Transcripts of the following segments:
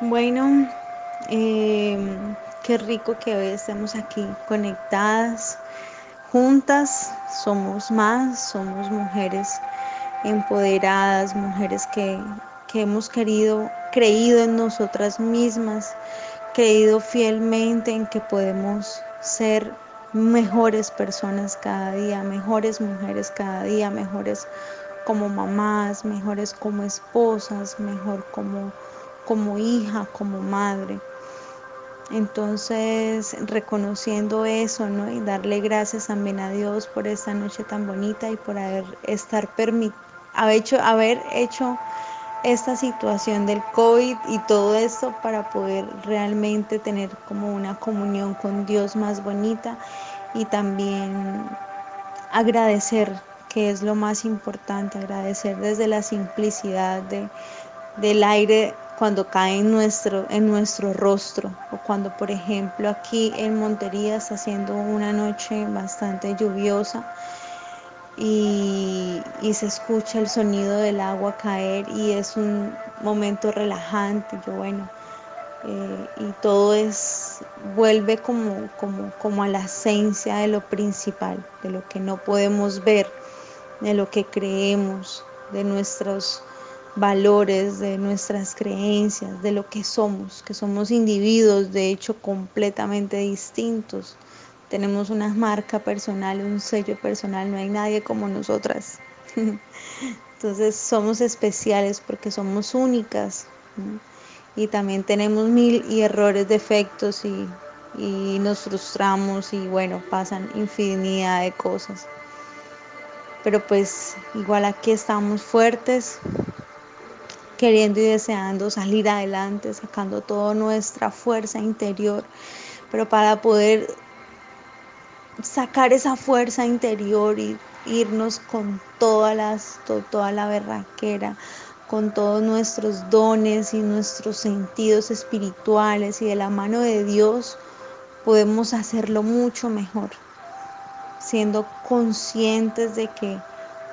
Bueno, eh, qué rico que hoy estemos aquí conectadas, juntas, somos más, somos mujeres empoderadas, mujeres que, que hemos querido, creído en nosotras mismas, creído fielmente en que podemos ser mejores personas cada día, mejores mujeres cada día, mejores como mamás, mejores como esposas, mejor como como hija, como madre. Entonces, reconociendo eso, ¿no? Y darle gracias también a Dios por esta noche tan bonita y por haber estar haber hecho, haber hecho esta situación del COVID y todo esto para poder realmente tener como una comunión con Dios más bonita y también agradecer, que es lo más importante, agradecer desde la simplicidad de, del aire cuando cae en nuestro, en nuestro rostro o cuando por ejemplo aquí en Montería está haciendo una noche bastante lluviosa y, y, se escucha el sonido del agua caer y es un momento relajante, yo bueno, eh, y todo es, vuelve como, como, como a la esencia de lo principal, de lo que no podemos ver, de lo que creemos, de nuestros valores, de nuestras creencias, de lo que somos, que somos individuos de hecho completamente distintos. Tenemos una marca personal, un sello personal, no hay nadie como nosotras. Entonces somos especiales porque somos únicas y también tenemos mil y errores, defectos y, y nos frustramos y bueno, pasan infinidad de cosas. Pero pues igual aquí estamos fuertes, queriendo y deseando salir adelante, sacando toda nuestra fuerza interior, pero para poder sacar esa fuerza interior y irnos con todas las, to, toda la berraquera, con todos nuestros dones y nuestros sentidos espirituales y de la mano de Dios podemos hacerlo mucho mejor, siendo conscientes de que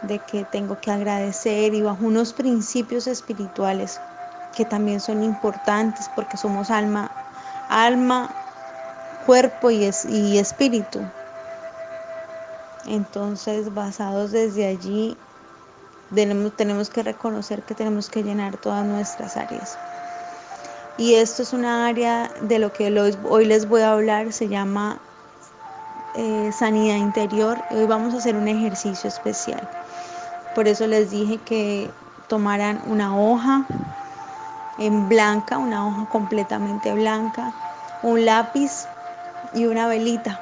de que tengo que agradecer y bajo unos principios espirituales que también son importantes porque somos alma, alma, cuerpo y, es, y espíritu. Entonces, basados desde allí, tenemos, tenemos que reconocer que tenemos que llenar todas nuestras áreas. Y esto es una área de lo que hoy les voy a hablar, se llama eh, sanidad interior. Hoy vamos a hacer un ejercicio especial. Por eso les dije que tomaran una hoja en blanca, una hoja completamente blanca, un lápiz y una velita.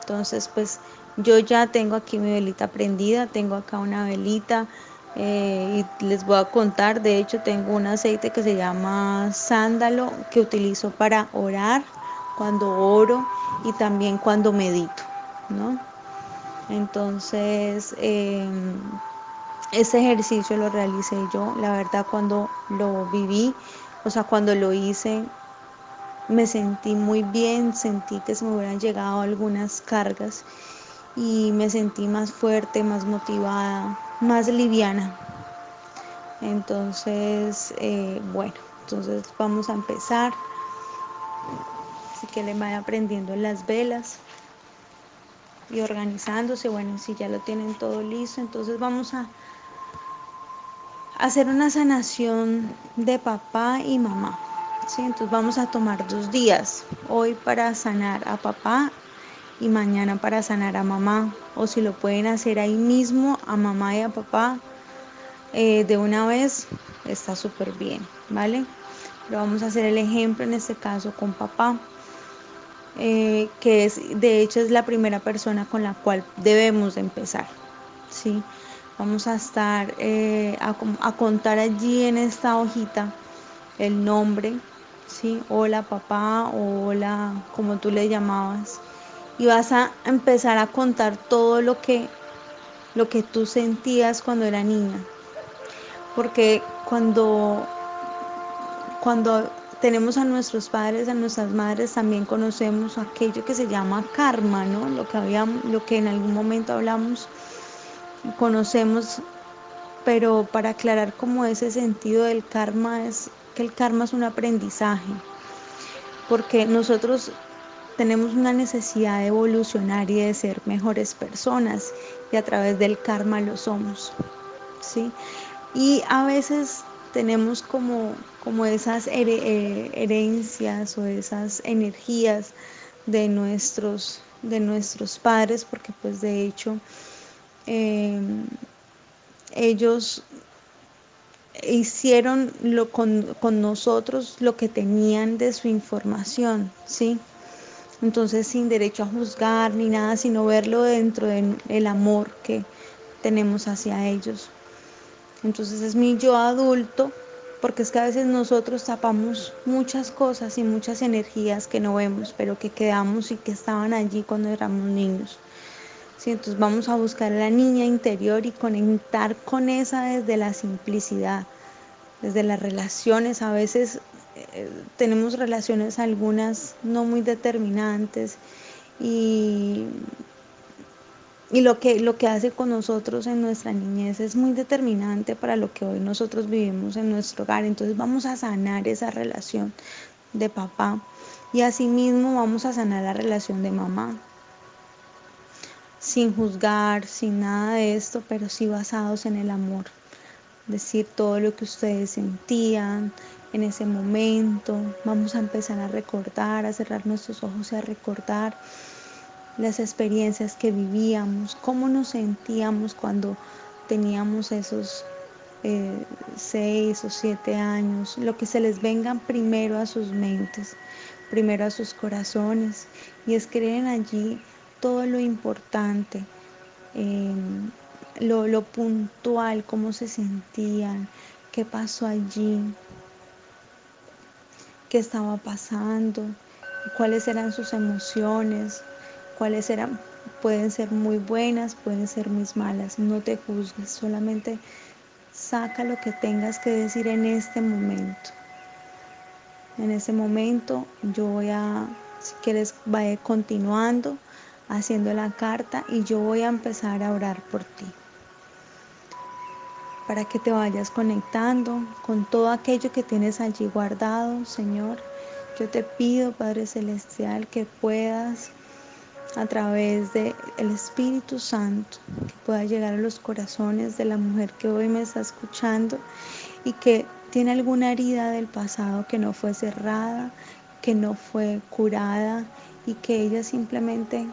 Entonces, pues yo ya tengo aquí mi velita prendida, tengo acá una velita eh, y les voy a contar, de hecho tengo un aceite que se llama sándalo que utilizo para orar, cuando oro y también cuando medito, ¿no? Entonces, eh, este ejercicio lo realicé yo, la verdad cuando lo viví, o sea, cuando lo hice, me sentí muy bien, sentí que se me hubieran llegado algunas cargas y me sentí más fuerte, más motivada, más liviana. Entonces, eh, bueno, entonces vamos a empezar. Así que le vaya prendiendo las velas y organizándose. Bueno, si ya lo tienen todo listo, entonces vamos a hacer una sanación de papá y mamá. ¿sí? Entonces vamos a tomar dos días, hoy para sanar a papá y mañana para sanar a mamá. O si lo pueden hacer ahí mismo a mamá y a papá eh, de una vez, está súper bien, ¿vale? Pero vamos a hacer el ejemplo en este caso con papá. Eh, que es de hecho es la primera persona con la cual debemos de empezar, ¿sí? Vamos a estar eh, a, contar allí en esta hojita el nombre, ¿sí? Hola papá, o hola, como tú le llamabas. Y vas a empezar a contar todo lo que, lo que tú sentías cuando era niña. Porque cuando, cuando tenemos a nuestros padres, a nuestras madres, también conocemos aquello que se llama karma, ¿no? Lo que, había, lo que en algún momento hablamos conocemos, pero para aclarar como ese sentido del karma es que el karma es un aprendizaje, porque nosotros tenemos una necesidad de evolucionar y de ser mejores personas y a través del karma lo somos, ¿sí? Y a veces tenemos como, como esas eh, herencias o esas energías de nuestros, de nuestros padres, porque pues de hecho em, ellos hicieron lo con, con, nosotros lo que tenían de su información, ¿sí? Entonces sin derecho a juzgar ni nada, sino verlo dentro del amor que tenemos hacia ellos. Entonces es mi yo adulto, porque es que a veces nosotros tapamos muchas cosas y muchas energías que no vemos, pero que quedamos y que estaban allí cuando éramos niños. Entonces vamos a buscar a la niña interior y conectar con esa desde la simplicidad, desde las relaciones. A veces eh, tenemos relaciones algunas no muy determinantes y y lo que, lo que hace con nosotros en nuestra niñez es muy determinante para lo que hoy nosotros vivimos en nuestro hogar. Entonces vamos a sanar esa relación de papá y asimismo vamos a sanar la relación de mamá. Sin juzgar, sin nada de esto, pero sí basados en el amor. Decir todo lo que ustedes sentían en ese momento. Vamos a empezar a recordar, a cerrar nuestros ojos y a recordar las experiencias que vivíamos, cómo nos sentíamos cuando teníamos esos eh, seis o siete años, lo que se les vengan primero a sus mentes, primero a sus corazones, y escriben allí todo lo importante, em, lo, lo puntual, cómo se sentían, qué pasó allí, qué estaba pasando, cuáles eran sus emociones, cuáles eran, pueden ser muy buenas, pueden ser muy malas, no te juzgues, solamente saca lo que tengas que decir en este momento. En ese momento yo voy a, si quieres, vaya continuando haciendo la carta y yo voy a empezar a orar por ti. Para que te vayas conectando con todo aquello que tienes allí guardado, Señor. Yo te pido, Padre Celestial, que puedas a través del el Espíritu Santo que pueda llegar a los corazones de la mujer que hoy me está escuchando y que tiene alguna herida del pasado que no fue cerrada, que no fue curada y que ella simplemente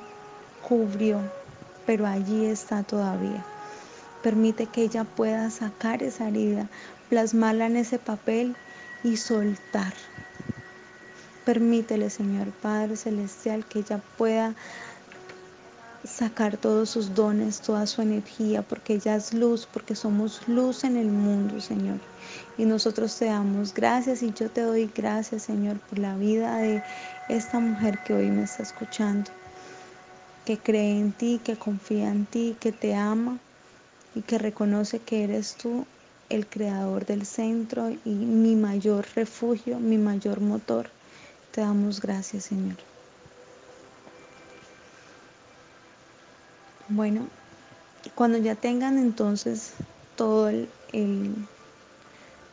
cubrió, pero allí está todavía. Permite que ella pueda sacar esa herida, plasmarla en ese papel y soltar. Permítele, Señor Padre Celestial, que ella pueda sacar todos sus dones, toda su energía, porque ella es luz, porque somos luz en el mundo, Señor. Y nosotros te damos gracias y yo te doy gracias, Señor, por la vida de esta mujer que hoy me está escuchando, que cree en ti, que confía en ti, que te ama y que reconoce que eres tú el creador del centro y mi mayor refugio, mi mayor motor. Te damos gracias, Señor. Bueno, cuando ya tengan entonces todo el,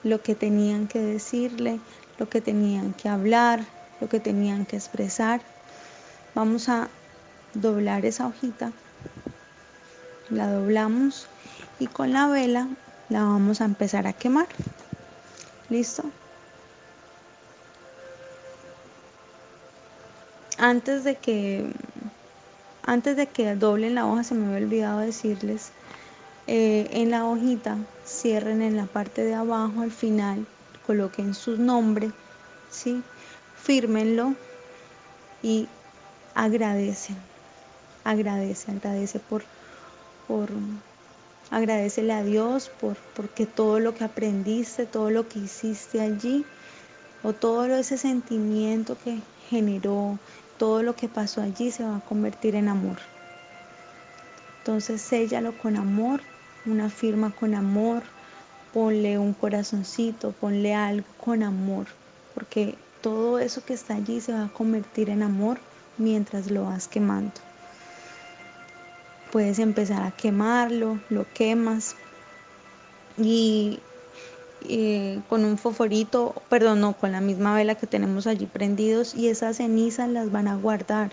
lo que tenían que decirle, lo que tenían que hablar, lo que tenían que expresar, vamos a doblar esa hojita, la doblamos y con la vela la vamos a empezar a quemar. ¿Listo? Antes de que antes de que doblen la hoja, se me había olvidado decirles, eh, en la hojita cierren en la parte de abajo, al final, coloquen su nombre, ¿sí? fírmenlo y agradecen, agradece, agradece por, por agradecele a Dios por porque todo lo que aprendiste, todo lo que hiciste allí, o todo ese sentimiento que generó, todo lo que pasó allí se va a convertir en amor. Entonces séllalo con amor, una firma con amor, ponle un corazoncito, ponle algo con amor, porque todo eso que está allí se va a convertir en amor mientras lo vas quemando. Puedes empezar a quemarlo, lo quemas y, con un foforito, perdón, no, con la misma vela que tenemos allí prendidos y esas cenizas las van a guardar.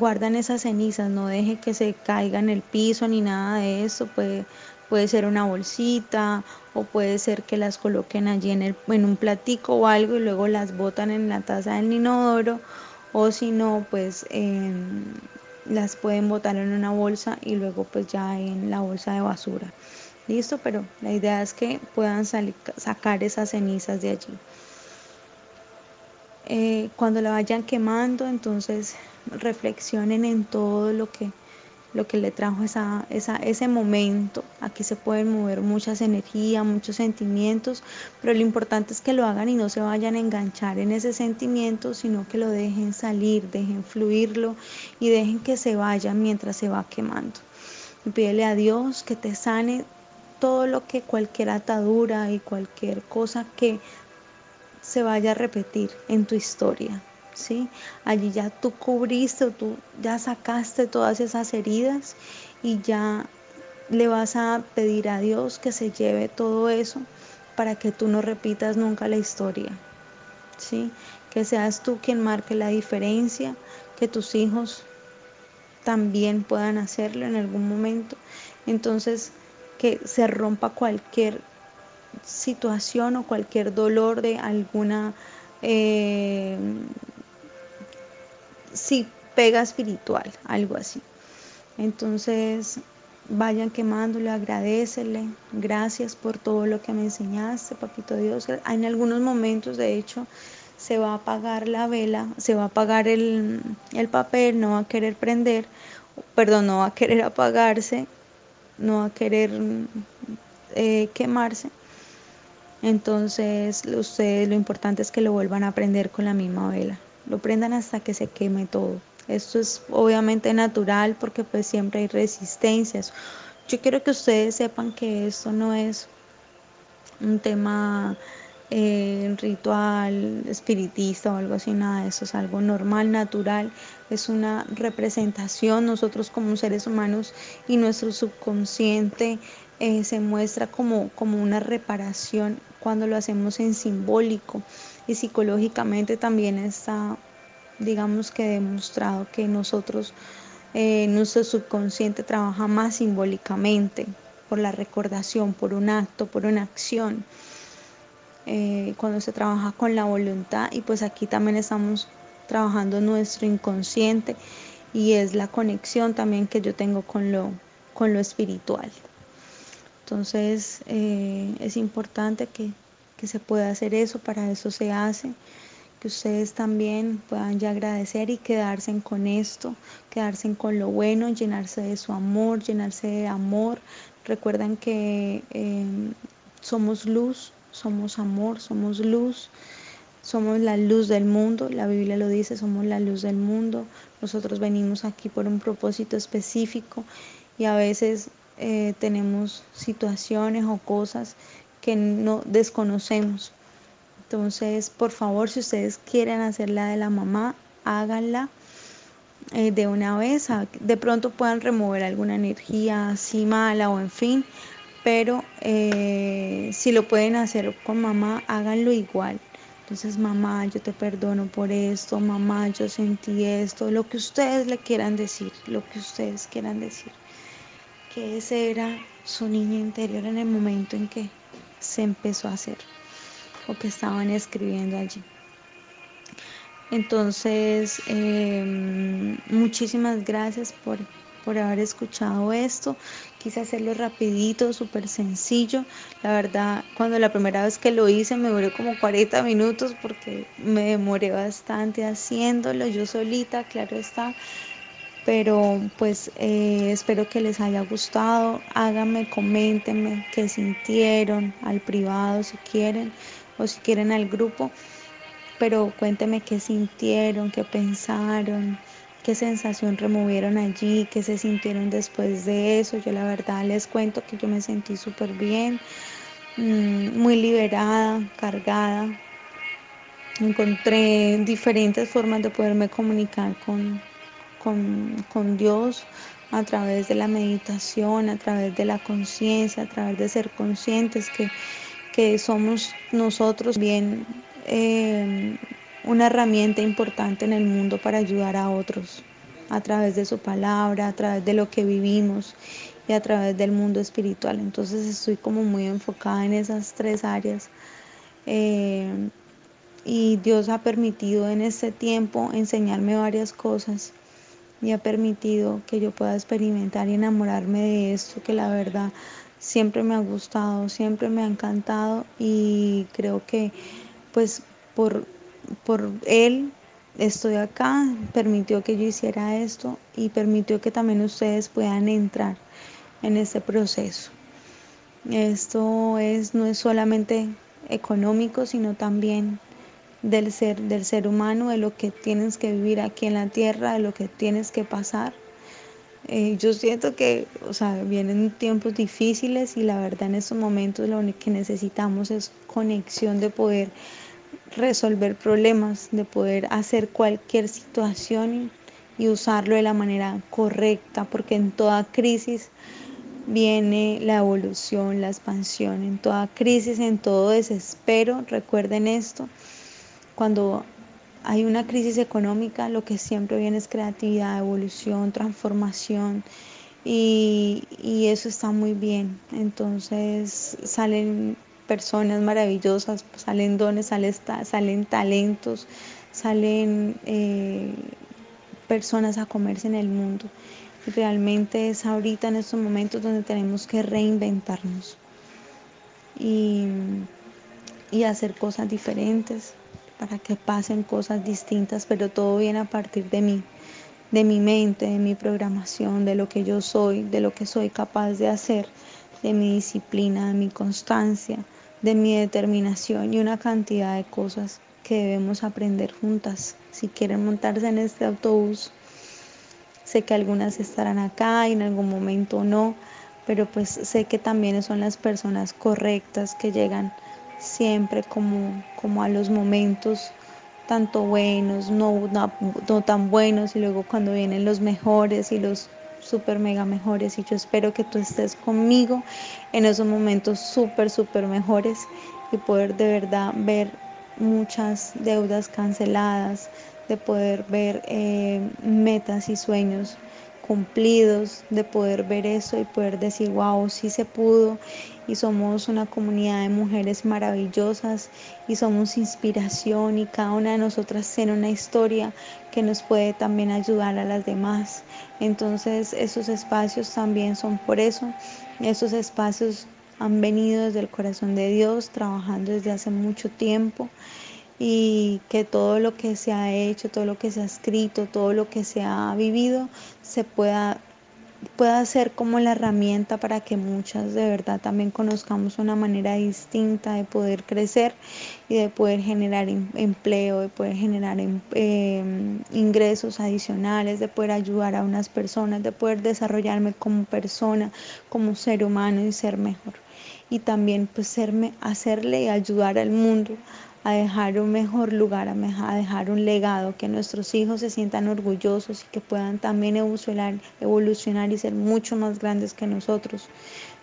Guardan esas cenizas, no deje que se caiga en el piso ni nada de eso, puede, puede ser una bolsita o puede ser que las coloquen allí en, el, un platico o algo y luego las botan en la taza del inodoro o si no, pues las pueden botar en una bolsa y luego pues ya en la bolsa de basura. Listo, pero la idea es que puedan salir, sacar esas cenizas de allí. Eh, cuando la vayan quemando, entonces reflexionen en todo lo que, lo que le trajo esa, esa, ese momento. Aquí se pueden mover muchas energías, muchos sentimientos, pero lo importante es que lo hagan y no se vayan a enganchar en ese sentimiento, sino que lo dejen salir, dejen fluirlo y dejen que se vaya mientras se va quemando. Y pídele a Dios que te sane todo lo que cualquier atadura y cualquier cosa que se vaya a repetir en tu historia. ¿Sí? Allí ya tú cubriste, tú ya sacaste todas esas heridas y ya le vas a pedir a Dios que se lleve todo eso para que tú no repitas nunca la historia. ¿sí? Que seas tú quien marque la diferencia, que tus hijos también puedan hacerlo en algún momento. Entonces, que se rompa cualquier situación o cualquier dolor de alguna eh, sí, pega espiritual, algo así. Entonces, vayan quemándole, agradecele, gracias por todo lo que me enseñaste, papito Dios. En algunos momentos, de hecho, se va a apagar la vela, se va a apagar el, el papel, no va a querer prender, perdón, no va a querer apagarse, no va a querer eh, quemarse. Entonces, ustedes lo importante es que lo vuelvan a prender con la misma vela. Lo prendan hasta que se queme todo. Esto es obviamente natural porque pues siempre hay resistencias. Yo quiero que ustedes sepan que esto no es un tema eh, ritual, espiritista o algo así, nada de eso, es algo normal, natural, es una representación, nosotros como seres humanos y nuestro subconsciente eh, se muestra como, como una reparación cuando lo hacemos en simbólico y psicológicamente también está, digamos que demostrado que nosotros, eh, nuestro subconsciente trabaja más simbólicamente por la recordación, por un acto, por una acción. Eh, cuando se trabaja con la voluntad y pues aquí también estamos trabajando nuestro inconsciente y es la conexión también que yo tengo con lo, con lo espiritual. Entonces eh, es importante que, que se pueda hacer eso, para eso se hace que ustedes también puedan ya agradecer y quedarse con esto, quedarse con lo bueno, llenarse de su amor, llenarse de amor. Recuerden que eh, somos luz, somos amor, somos luz, somos la luz del mundo, la Biblia lo dice, somos la luz del mundo. Nosotros venimos aquí por un propósito específico y a veces eh, tenemos situaciones o cosas que no desconocemos. Entonces, por favor, si ustedes quieren hacer la de la mamá, háganla eh, de una vez. De pronto puedan remover alguna energía así mala o en fin, pero eh, si lo pueden hacer con mamá, háganlo igual. Entonces, mamá, yo te perdono por esto, mamá, yo sentí esto, lo que ustedes le quieran decir, lo que ustedes quieran decir. Que ese era su niño interior en el momento en que se empezó a hacer o que estaban escribiendo allí. Entonces, eh, muchísimas gracias por, por haber escuchado esto. Quise hacerlo rapidito, súper sencillo. La verdad, cuando la primera vez que lo hice me duró como 40 minutos porque me demoré bastante haciéndolo yo solita, claro está pero pues eh, espero que les haya gustado. Háganme, coméntenme qué sintieron al privado si quieren o si quieren al grupo, pero cuéntenme qué sintieron, qué pensaron, qué sensación removieron allí, qué se sintieron después de eso. Yo la verdad les cuento que yo me sentí súper bien, mm, muy liberada, cargada. Encontré diferentes formas de poderme comunicar con, con, con Dios a través de la meditación, a través de la conciencia, a través de ser conscientes que, que somos nosotros bien eh, una herramienta importante en el mundo para ayudar a otros a través de su palabra, a través de lo que vivimos y a través del mundo espiritual. Entonces estoy como muy enfocada en esas tres áreas. Eh, y Dios ha permitido en este tiempo enseñarme varias cosas y ha permitido que yo pueda experimentar y enamorarme de esto que la verdad siempre me ha gustado, siempre me ha encantado y creo que pues por, por Él estoy acá, permitió que yo hiciera esto y permitió que también ustedes puedan entrar en este proceso. Esto es, no es solamente económico, sino también del ser, del ser humano, de lo que tienes que vivir aquí en la tierra, de lo que tienes que pasar. Eh, yo siento que, o sea, vienen tiempos difíciles y la verdad en estos momentos lo único que necesitamos es conexión de poder resolver problemas, de poder hacer cualquier situación y usarlo de la manera correcta, porque en toda crisis viene la evolución, la expansión, en toda crisis, en todo desespero, recuerden esto, cuando hay una crisis económica, lo que siempre viene es creatividad, evolución, transformación y, y eso está muy bien. Entonces salen personas maravillosas, salen dones, salen, talentos, salen eh, personas a comerse en el mundo. Y realmente es ahorita en estos momentos donde tenemos que reinventarnos y, y hacer cosas diferentes para que pasen cosas distintas, pero todo viene a partir de mí, de mi mente, de mi programación, de lo que yo soy, de lo que soy capaz de hacer, de mi disciplina, de mi constancia, de mi determinación y una cantidad de cosas que debemos aprender juntas. Si quieren montarse en este autobús, sé que algunas estarán acá y en algún momento no, pero pues sé que también son las personas correctas que llegan siempre como, como a los momentos tanto buenos, no, no, tan buenos, y luego cuando vienen los mejores y los super mega mejores, y yo espero que tú estés conmigo en esos momentos súper, súper mejores y poder de verdad ver muchas deudas canceladas, de poder ver eh, metas y sueños cumplidos, de poder ver eso y poder decir, wow, sí se pudo y somos una comunidad de mujeres maravillosas y somos inspiración y cada una de nosotras tiene una historia que nos puede también ayudar a las demás. Entonces esos espacios también son por eso, esos espacios han venido desde el corazón de Dios, trabajando desde hace mucho tiempo y que todo lo que se ha hecho, todo lo que se ha escrito, todo lo que se ha vivido se pueda pueda ser como la herramienta para que muchas de verdad también conozcamos una manera distinta de poder crecer y de poder generar empleo, de poder generar eh, ingresos adicionales, de poder ayudar a unas personas, de poder desarrollarme como persona, como ser humano y ser mejor. Y también pues serme, hacerle y ayudar al mundo a dejar un mejor lugar, a dejar un legado, que nuestros hijos se sientan orgullosos y que puedan también evolucionar, evolucionar y ser mucho más grandes que nosotros.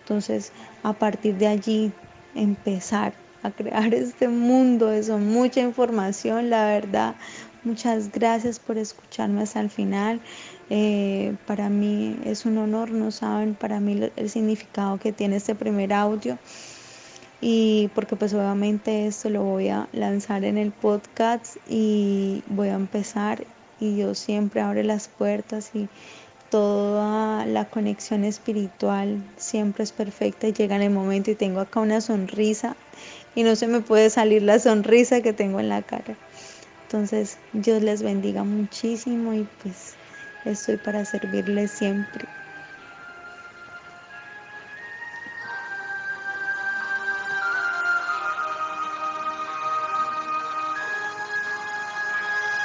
Entonces, a partir de allí, empezar a crear este mundo, eso, mucha información, la verdad. Muchas gracias por escucharme hasta el final. Eh, para mí es un honor, no saben para mí el significado que tiene este primer audio y porque pues obviamente esto lo voy a lanzar en el podcast y voy a empezar y Dios siempre abre las puertas y toda la conexión espiritual siempre es perfecta y llega en el momento y tengo acá una sonrisa y no se me puede salir la sonrisa que tengo en la cara. Entonces Dios les bendiga muchísimo y pues estoy para servirles siempre.